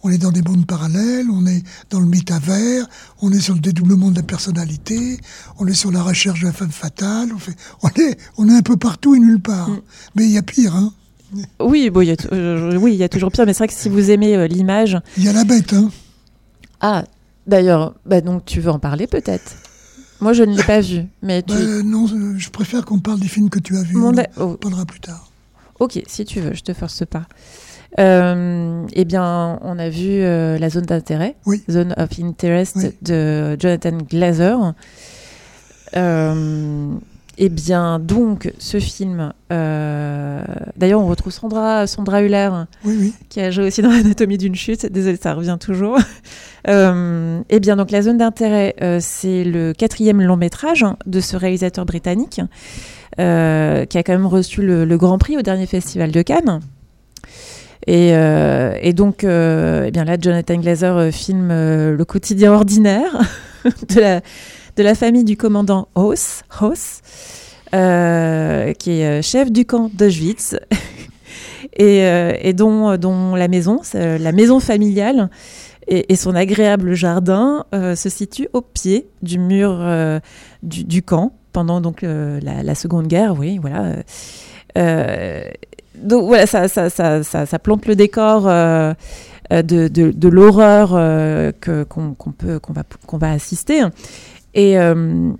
on est dans des mondes parallèles, on est dans le métavers, on est sur le dédoublement de la personnalité, on est sur la recherche de la femme fatale, on, fait, on, est, on est un peu partout et nulle part. Mm. Mais il y a pire, hein. Oui, bon, il y a t- euh, oui, il y a toujours pire, mais c'est vrai que si vous aimez euh, l'image. Il y a la bête, hein. Ah, d'ailleurs, bah donc tu veux en parler peut-être? Moi, je ne l'ai pas vu, mais tu. Bah, non, je préfère qu'on parle des films que tu as vus. Mon On oh, parlera plus tard. ok, si tu veux, je te force pas. Euh, eh bien, on a vu euh, la zone d'intérêt, Oui. Zone of Interest Oui. de Jonathan Glazer. Euh, eh bien, donc, ce film. euh, D'ailleurs, on retrouve Sandra, Sandra Huller. Oui, oui. qui a joué aussi dans l'anatomie d'une chute. Désolée, ça revient toujours. Euh, eh bien, donc la zone d'intérêt, euh, c'est le quatrième long métrage de ce réalisateur britannique qui a quand même reçu le, le Grand Prix au dernier festival de Cannes. Et, et donc, eh bien là, Jonathan Glazer filme le quotidien ordinaire de la, de la famille du commandant Haus, Haus euh, qui est euh, chef du camp d'Auschwitz, et, euh, et dont, dont la maison, la maison familiale, et, son agréable jardin se situe au pied du mur du, camp pendant donc la, Seconde Guerre. Oui, voilà. Donc voilà, ça, ça, ça, ça, plante le décor de, de, l'horreur qu'on peut qu'on va qu'on va assister. Et euh,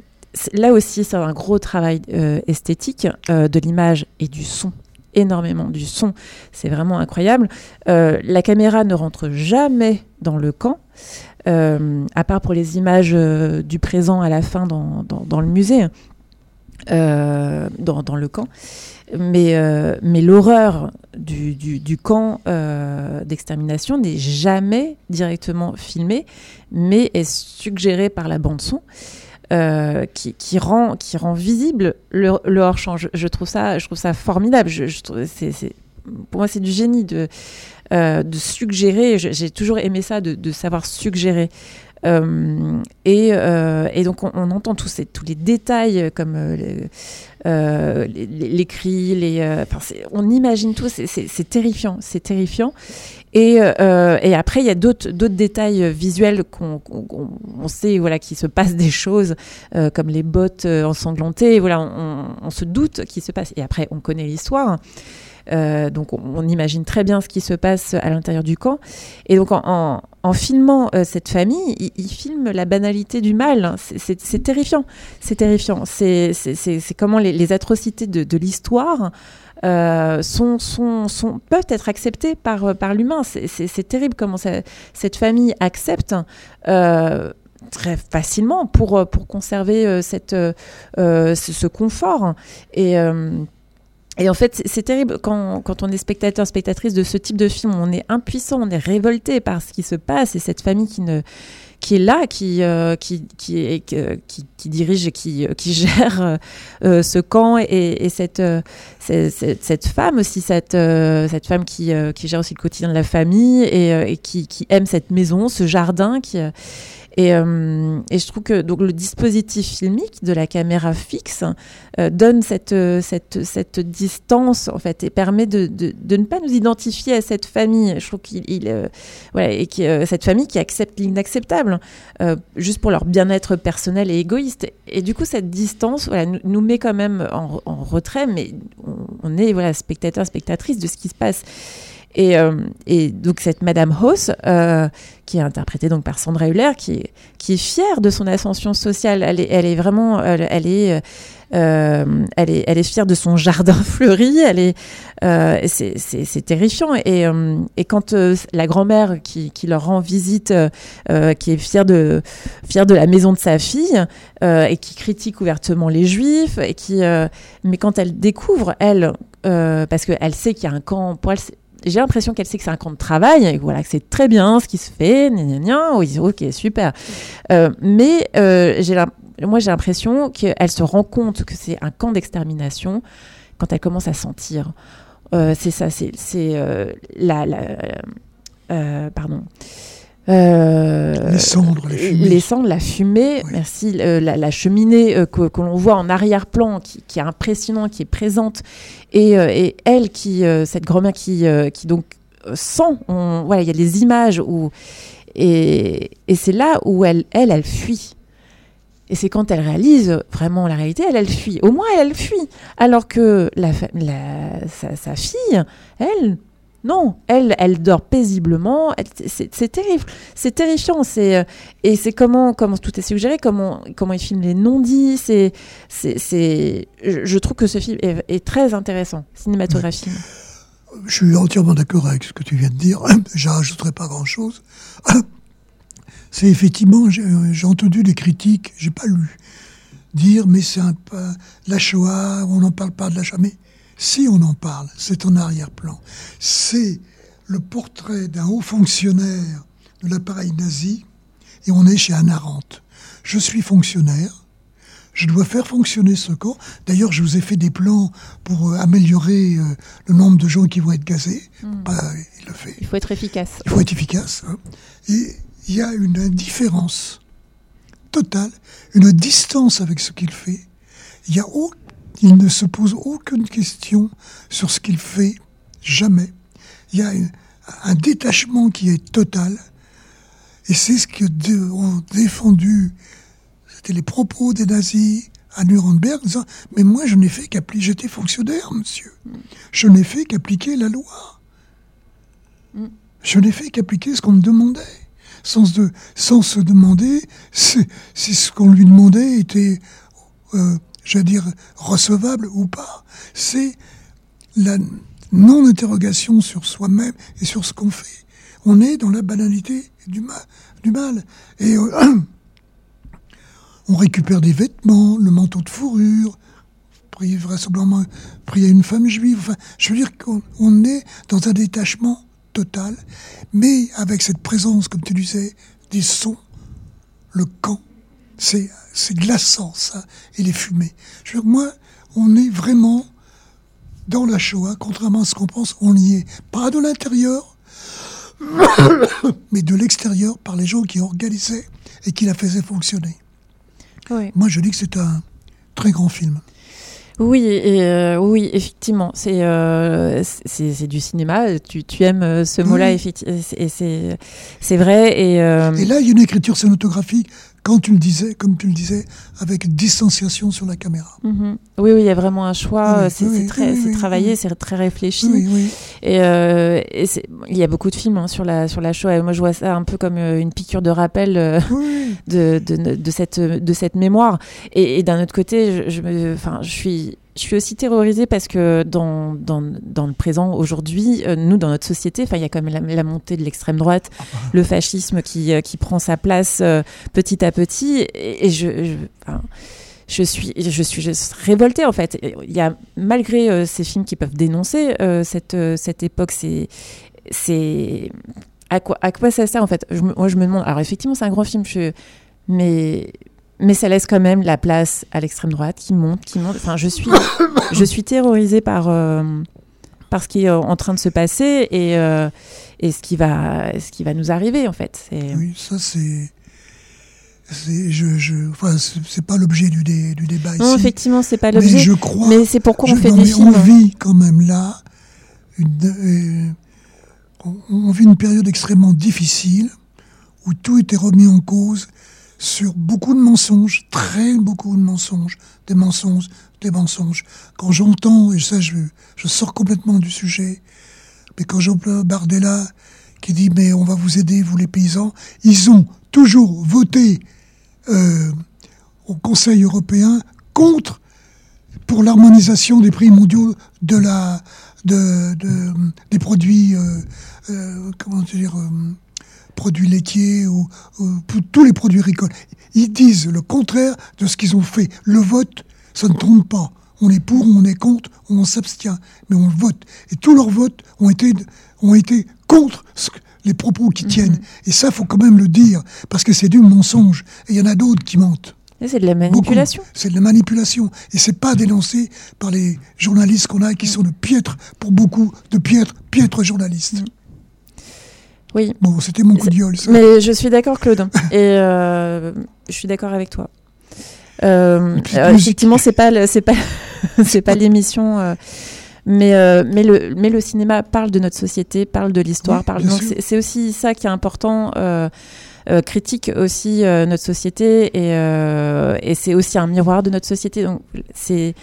là aussi, c'est un gros travail euh, esthétique euh, de l'image et du son énormément du son, c'est vraiment incroyable. La caméra ne rentre jamais dans le camp, à part pour les images du présent à la fin dans, le musée, dans le camp. Mais, euh, mais l'horreur du, camp euh, d'extermination n'est jamais directement filmée, mais est suggérée par la bande son. euh, qui, rend visible le, le hors champ. Je, trouve ça formidable. Pour moi c'est du génie de suggérer. J'ai toujours aimé ça de savoir suggérer. Euh, et, euh, et donc on, entend tous, tous les détails euh, comme les, cris, on imagine tout, c'est- terrifiant, c'est terrifiant. Et, après il y a d'autres détails visuels qu'on qu'on- qu'on- on sait voilà qu'il se passe des choses comme les bottes ensanglantées, voilà on, on se doute qu'il se passe. Et après on connaît l'histoire. Euh, donc on, imagine très bien ce qui se passe à l'intérieur du camp. Et donc en, filmant euh, cette famille, il, il filme la banalité du mal. C'est- C'est terrifiant. C'est terrifiant. C'est comment les, atrocités de, l'histoire euh, peuvent être acceptées par, l'humain. C'est- terrible comment cette famille accepte. très facilement pour, conserver ce, confort. Et, et en fait, c'est- terrible quand, on est spectateur, spectatrice de ce type de film, on est impuissant, on est révolté par ce qui se passe et cette famille qui est là, qui euh, qui dirige, et qui gère euh, euh, ce camp et, et cette, euh, femme aussi, cette euh, femme qui euh, gère aussi le quotidien de la famille et, euh, qui aime cette maison, ce jardin euh, et, euh, et je trouve que donc le dispositif filmique de la caméra fixe euh, donne cette, euh, cette, cette distance en fait et permet de, de, de ne pas nous identifier à cette famille. Je trouve qu'il il, voilà, et qui, euh, cette famille qui accepte l'inacceptable juste pour leur bien-être personnel et égoïste. Et du coup, cette distance voilà, nous, met quand même en, en retrait, mais on, on est voilà, spectateur, spectatrice de ce qui se passe. Et, euh, et donc cette Madame Hoss, euh, qui est interprétée donc par Sandra Hüller, qui est, fière de son ascension sociale. Elle est, vraiment, elle, elle est, euh, elle est, elle est fière de son jardin fleuri. Elle est, c'est, terrifiant. Et, quand la grand-mère qui, leur rend visite, qui est fière de, la maison de sa fille et qui critique ouvertement les Juifs, mais quand elle découvre elle, parce qu'elle sait qu'il y a un camp, pour elle, j'ai l'impression qu'elle sait que c'est un camp de travail voilà que c'est très bien ce qui se fait, gna gna gna, oui, ok, super. Euh, mais euh, moi j'ai l'impression qu'elle se rend compte que c'est un camp d'extermination quand elle commence à sentir. Euh, c'est ça, c'est la, pardon. Euh, Les cendres, les fumées. les cendres, la fumée, Oui. merci, euh, la, la cheminée euh, que, que l'on voit en arrière-plan, qui, qui est impressionnant, qui est présente, et, euh, et elle qui, euh, cette grand-mère qui, euh, qui donc euh, sent, on- voilà, il y a des images où, et, et c'est là où elle, elle, elle fuit. Et c'est quand elle réalise vraiment la réalité, elle, elle fuit. Au moins, elle, elle fuit. Alors que la, la- sa fille, elle, non, elle, dort paisiblement. C'est terrible, c'est terrifiant. C'est euh, et c'est comment, tout est suggéré, comment, comment il filme les non-dits. C'est, je, trouve que ce film est, très intéressant cinématographiquement. Je suis entièrement d'accord avec ce que tu viens de dire. Je rajouterai pas grand-chose. C'est effectivement, j'ai j'ai entendu des critiques, j'ai pas lu, dire mais c'est un peu la Shoah, on n'en parle pas de la Shoah. Si on en parle, c'est en arrière-plan. C'est le portrait d'un haut fonctionnaire de l'appareil nazi et on est chez Anna Arendt. Je suis fonctionnaire, je dois faire fonctionner ce camp. D'ailleurs, je vous ai fait des plans pour euh, améliorer euh, le nombre de gens qui vont être gazés. Bah, il le fait. Il faut être efficace. Il faut être efficace. hein. Et il y a une indifférence totale, une distance avec ce qu'il fait. Il, y a au- il ne se pose aucune question sur ce qu'il fait, jamais. Il y a un détachement qui est total. Et c'est ce que ont défendu, c'était les propos des nazis à Nuremberg, disant, mais moi je n'ai fait qu'appliquer, j'étais fonctionnaire, monsieur. Je n'ai fait qu'appliquer la loi. Je n'ai fait qu'appliquer ce qu'on me demandait. Sans, se demander si, si ce qu'on lui demandait était, euh, j'allais dire, recevable ou pas. C'est la non-interrogation sur soi-même et sur ce qu'on fait. On est dans la banalité du, ma- du mal. Et euh, on récupère des vêtements, le manteau de fourrure, pris vraisemblablement à une femme juive. Enfin, je veux dire qu'on on est dans un détachement total, mais avec cette présence, comme tu disais, des sons, le camp, c'est c'est glaçant ça, et les fumées. Je veux dire, moi, on est vraiment dans la Shoah, contrairement à ce qu'on pense, on y est. Pas de l'intérieur, mais de l'extérieur par les gens qui organisaient et qui la faisaient fonctionner. Oui. Moi, je dis que c'est un très grand film. Oui, et, euh, oui, effectivement, c'est euh, c'est du cinéma. Tu, tu aimes euh, ce mot-là, Oui. et c'est c'est vrai. Et, euh, Et là, il y a une écriture cinématographique, quand tu le disais, comme tu le disais, avec distanciation sur la caméra. mhm. oui, oui, il y a vraiment un choix. Oui, euh, c'est oui, très, oui, travaillé, c'est très réfléchi. Et, euh, et il y a beaucoup de films hein, sur la sur la Shoah. Et moi, je vois ça un peu comme euh, une piqûre de rappel euh, de, de, de cette de cette mémoire. Et, et d'un autre côté, je, je me, je suis je suis aussi terrorisée parce que dans, dans, dans le présent, aujourd'hui, euh, nous, dans notre société, il y a quand même la, la montée de l'extrême droite, le fascisme qui, euh, qui prend sa place euh, petit à petit. Et, et je, je, enfin, je suis, je suis juste révoltée en fait. Il y a malgré ces films qui peuvent dénoncer cette, cette époque, c'est, c'est à quoi, à quoi ça sert en fait? Je Moi, je me demande. Alors effectivement, c'est un grand film, je, mais mais ça laisse quand même la place à l'extrême droite qui monte, qui monte. Enfin, je suis, je suis terrorisée par euh, par ce qui est en train de se passer et euh, et ce qui va ce qui va nous arriver en fait. Oui, ça c'est. c'est- Je, je, enfin, pas l'objet du, dé- du débat non, ici. effectivement, c'est pas mais l'objet. je crois. Mais c'est pourquoi on je- fait non, des mais films. On vit quand même là. Une, euh, on, on vit une période extrêmement difficile où tout était remis en cause sur beaucoup de mensonges, très beaucoup de mensonges, des mensonges, des mensonges. Quand j'entends, et ça je, je sors complètement du sujet, mais quand j'entends Bardella qui dit mais on va vous aider, vous les paysans, ils ont toujours voté euh, au Conseil européen contre pour l'harmonisation des prix mondiaux de la de, de- des produits euh, euh, comment dire produits laitiers ou, tous les produits agricoles. Ils disent le contraire de ce qu'ils ont fait. Le vote, ça ne trompe pas. On est pour, on est contre, on s'abstient, mais on vote. Et tous leurs votes ont été ont été contre ce que- les propos qui tiennent. Et ça, faut quand même le dire, parce que c'est du mensonge. Et il y en a d'autres qui mentent. Et C'est de la manipulation. C'est de la manipulation. Et c'est pas dénoncé par les journalistes qu'on a, qui sont de piètres, pour beaucoup, de piètres, piètres journalistes. Oui. Bon, c'était mon coup de gueule, ça. Mais je suis d'accord, Claude. Et euh, je suis d'accord avec toi. Euh, euh, effectivement, c'est pas c'est pas c'est pas l'émission. euh, mais, mais, le, mais le cinéma parle de notre société, parle de l'histoire, Oui, parle. Donc c'est aussi ça qui est important. Critique aussi notre société et, et c'est aussi un miroir de notre société. Donc c'est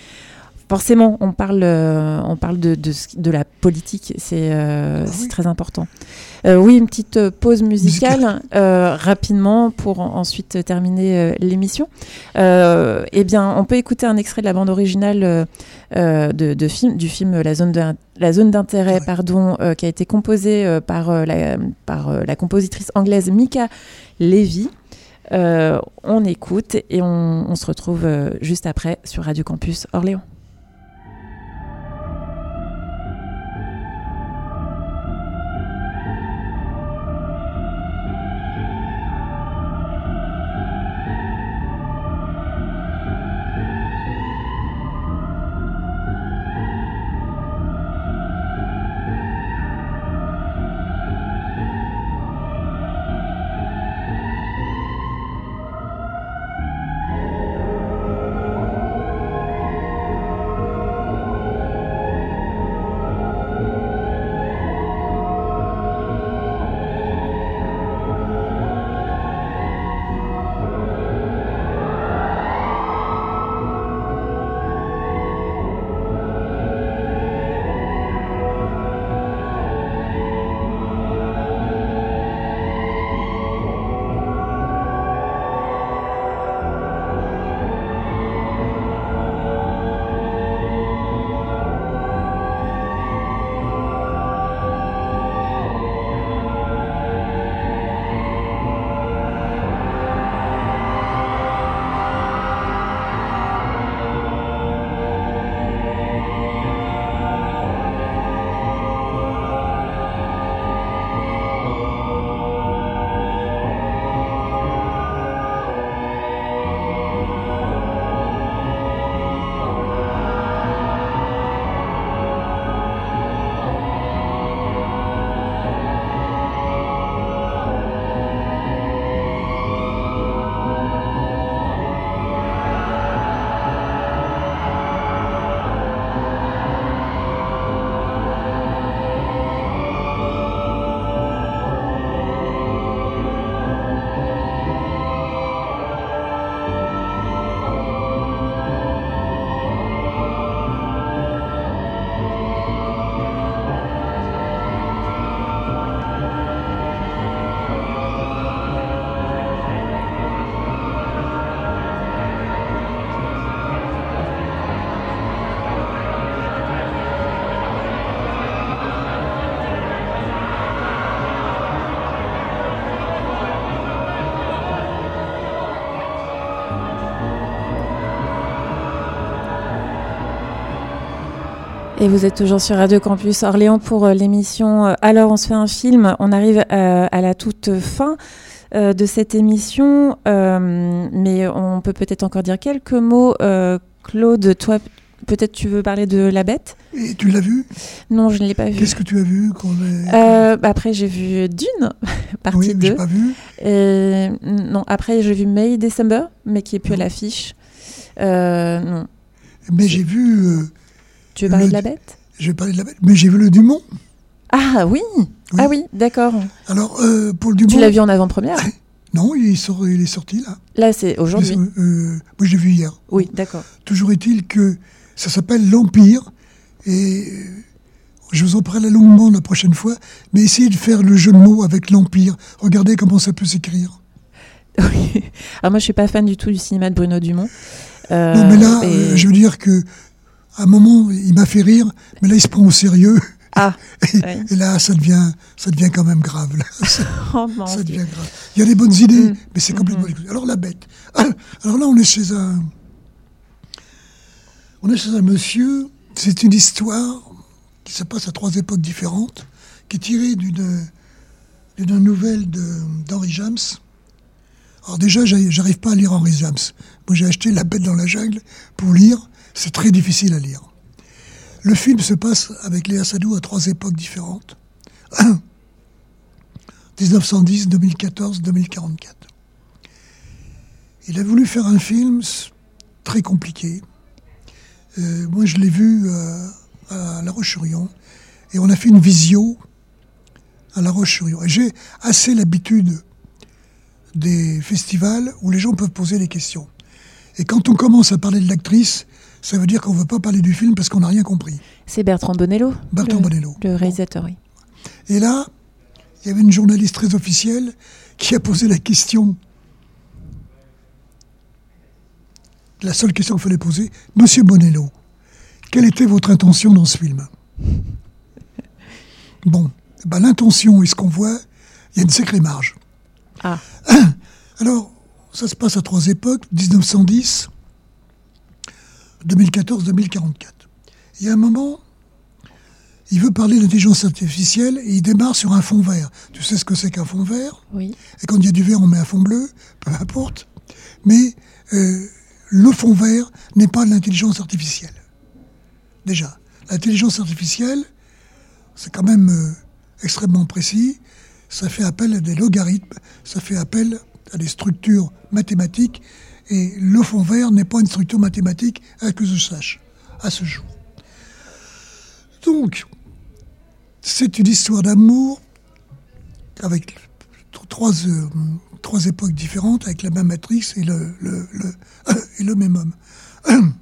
forcément on parle euh, on parle de, de, de la politique. C'est euh, Ah oui. très important. Euh, oui, une petite pause musicale rapidement pour en- ensuite terminer l'émission. Eh bien, on peut écouter un extrait de la bande originale de, de film, du film La zone d'in- la zone d'intérêt, pardon, qui a été composée par, la, par la compositrice anglaise Mika Levy. Euh, on écoute et on, on se retrouve euh, juste après sur Radio Campus Orléans. Vous êtes toujours sur Radio Campus Orléans pour euh, l'émission euh, Alors on se fait un film. On arrive euh, à la toute fin de cette émission, euh, mais on peut peut-être encore dire quelques mots. Euh, Claude, toi, peut-être tu veux parler de La Bête? Et tu l'as vu? Non, je ne l'ai pas vu. Qu'est-ce que tu as vu. Euh, bah après, j'ai vu Dune, partie Oui, mais j'ai 2. pas vu. Et, non, après, j'ai vu May December, mais qui est plus à l'affiche. Non. Mais j'ai vu. Euh, Tu veux parler Le- de La Bête? Je vais parler de la bête, mais j'ai vu le Dumont. Ah oui, Ah oui, d'accord. Alors, euh, pour le Dumont. Tu l'as vu en avant-première? Non, il, est sorti là. Là, c'est aujourd'hui. Euh, euh, moi, je l'ai vu hier. Oui, d'accord. Toujours est-il que ça s'appelle l'Empire. Et euh, je vous en parlerai longuement la prochaine fois. Mais essayez de faire le jeu de mots avec l'Empire. Regardez comment ça peut s'écrire. Oui. Alors moi, je suis pas fan du tout du cinéma de Bruno Dumont. Euh, non, mais là, et- euh, je veux dire que à un moment, il m'a fait rire, mais là, il se prend au sérieux. Ah, Et, ouais. et là, ça devient, ça devient quand même grave. là. Ça, Oh, non, ça devient grave. Il y a des bonnes idées, mais c'est complètement. Alors, la bête. Alors là, on est chez un. On est chez un monsieur. C'est une histoire qui se passe à trois époques différentes, qui est tirée d'une d'une nouvelle d'Henri James. Alors déjà, j'arrive j'arrive pas à lire Henri James. Moi, j'ai acheté La Bête dans la jungle pour lire. C'est très difficile à lire. Le film se passe avec Léa Sadou à trois époques différentes. 1910, 2014, 2044. Il a voulu faire un film très compliqué. Euh, moi, je l'ai vu euh, à La Roche-sur-Yon et on a fait une visio à La Roche-sur-Yon. Et j'ai assez l'habitude des festivals où les gens peuvent poser des questions. Et quand on commence à parler de l'actrice, ça veut dire qu'on ne veut pas parler du film parce qu'on n'a rien compris. C'est Bertrand Bonello. Bertrand le, Bonello. Le réalisateur, oui. Et là, il y avait une journaliste très officielle qui a posé la question. La seule question qu'il fallait poser, Monsieur Bonello, quelle était votre intention dans ce film? Bon, ben, l'intention et ce qu'on voit, il y a une sacrée marge. Ah, Alors, ça se passe à trois époques, 1910, 2014, 2044. Il y a un moment, il veut parler d'intelligence artificielle et il démarre sur un fond vert. Tu sais ce que c'est qu'un fond vert? Oui. Et quand il y a du vert, on met un fond bleu, peu importe. Mais euh, le fond vert n'est pas de l'intelligence artificielle. Déjà, l'intelligence artificielle, c'est quand même euh, extrêmement précis. Ça fait appel à des logarithmes, ça fait appel à des structures mathématiques. Et le fond vert n'est pas une structure mathématique, à que je sache, à ce jour. Donc, c'est une histoire d'amour avec euh, trois époques différentes, avec la même actrice et le, même homme.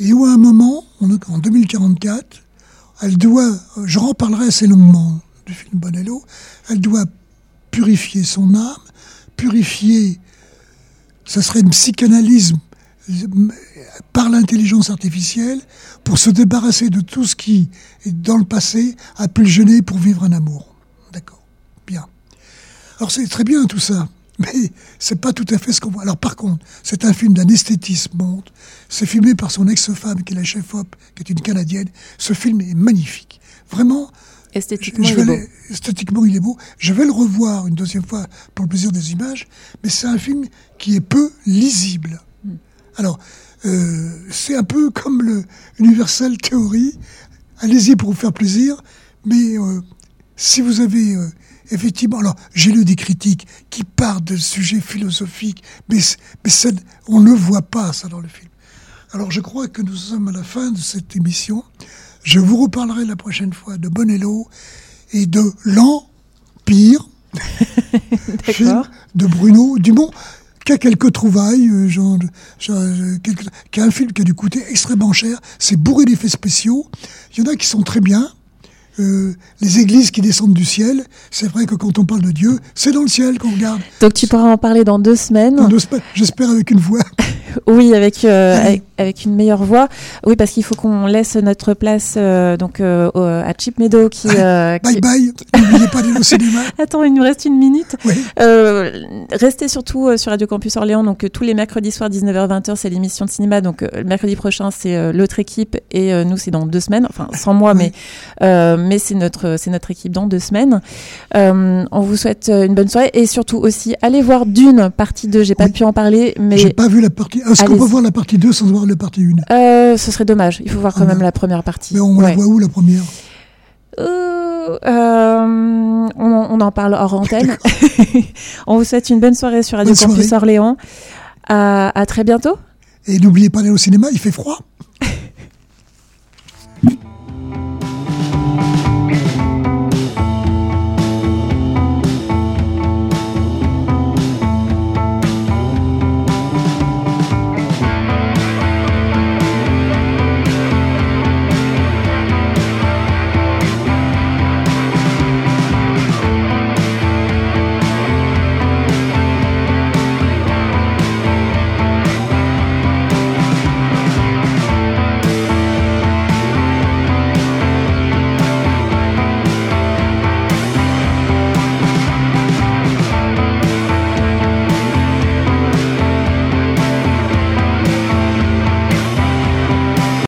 Et où à un moment, en 2044, elle doit, je reparlerai assez longuement du film Bonello, elle doit purifier son âme, purifier, ça serait une psychanalyse euh, par l'intelligence artificielle pour se débarrasser de tout ce qui, dans le passé, a pu le gêner pour vivre un amour. D'accord Bien. Alors c'est très bien tout ça, mais c'est pas tout à fait ce qu'on voit. Alors par contre, c'est un film d'un esthétisme. C'est filmé par son ex-femme qui est la chef op, qui est une Canadienne. Ce film est magnifique. Vraiment, Esthétiquement, il est beau. esthétiquement, il est beau. Je vais le revoir une deuxième fois pour le plaisir des images, mais c'est un film qui est peu lisible. Hmm. Alors, euh, c'est un peu comme le Universal Theory. Allez-y pour vous faire plaisir, mais euh, si vous avez euh, effectivement, alors j'ai lu des critiques qui partent de sujets philosophiques, mais, mais ça, on ne le voit pas ça dans le film. Alors je crois que nous sommes à la fin de cette émission. Je vous reparlerai la prochaine fois de Bonello et de l'Empire, film de Bruno Dumont, qui a quelques trouvailles, euh, genre, genre, euh, quelques- qui a un film qui a dû coûter extrêmement cher. C'est bourré d'effets spéciaux. Il y en a qui sont très bien. Euh, les églises qui descendent du ciel, c'est vrai que quand on parle de Dieu, c'est dans le ciel qu'on regarde. Donc tu pourras en parler dans deux semaines. Dans deux semaines, J'espère avec une voix Oui, avec, euh, avec, avec une meilleure voix. Oui, parce qu'il faut qu'on laisse notre place euh, donc euh, à Chip Meadow qui. euh, Bye qui- bye, n'oubliez pas d'aller au cinéma. Attends, il nous reste une minute. Oui. Euh, restez surtout sur Radio Campus Orléans. Donc tous les mercredis soirs 19h-20h, c'est l'émission de cinéma. Donc le mercredi prochain, c'est l'autre équipe et nous, c'est dans deux semaines. Enfin, sans moi, Oui. mais mais c'est notre c'est notre équipe dans deux semaines. On vous souhaite une bonne soirée et surtout aussi allez voir Dune partie 2. J'ai pas Oui. pu en parler, mais J'ai pas vu la partie. Est-ce qu'on peut voir la partie 2 sans voir la partie 1 euh, ce serait dommage. Il faut voir quand Ah même la première partie. Mais on la voit où la première? Euh, euh, on, on en parle hors antenne. on vous souhaite une bonne soirée sur Radio Campus. Orléans. À, à très bientôt. Et n'oubliez pas d'aller au cinéma, il fait froid.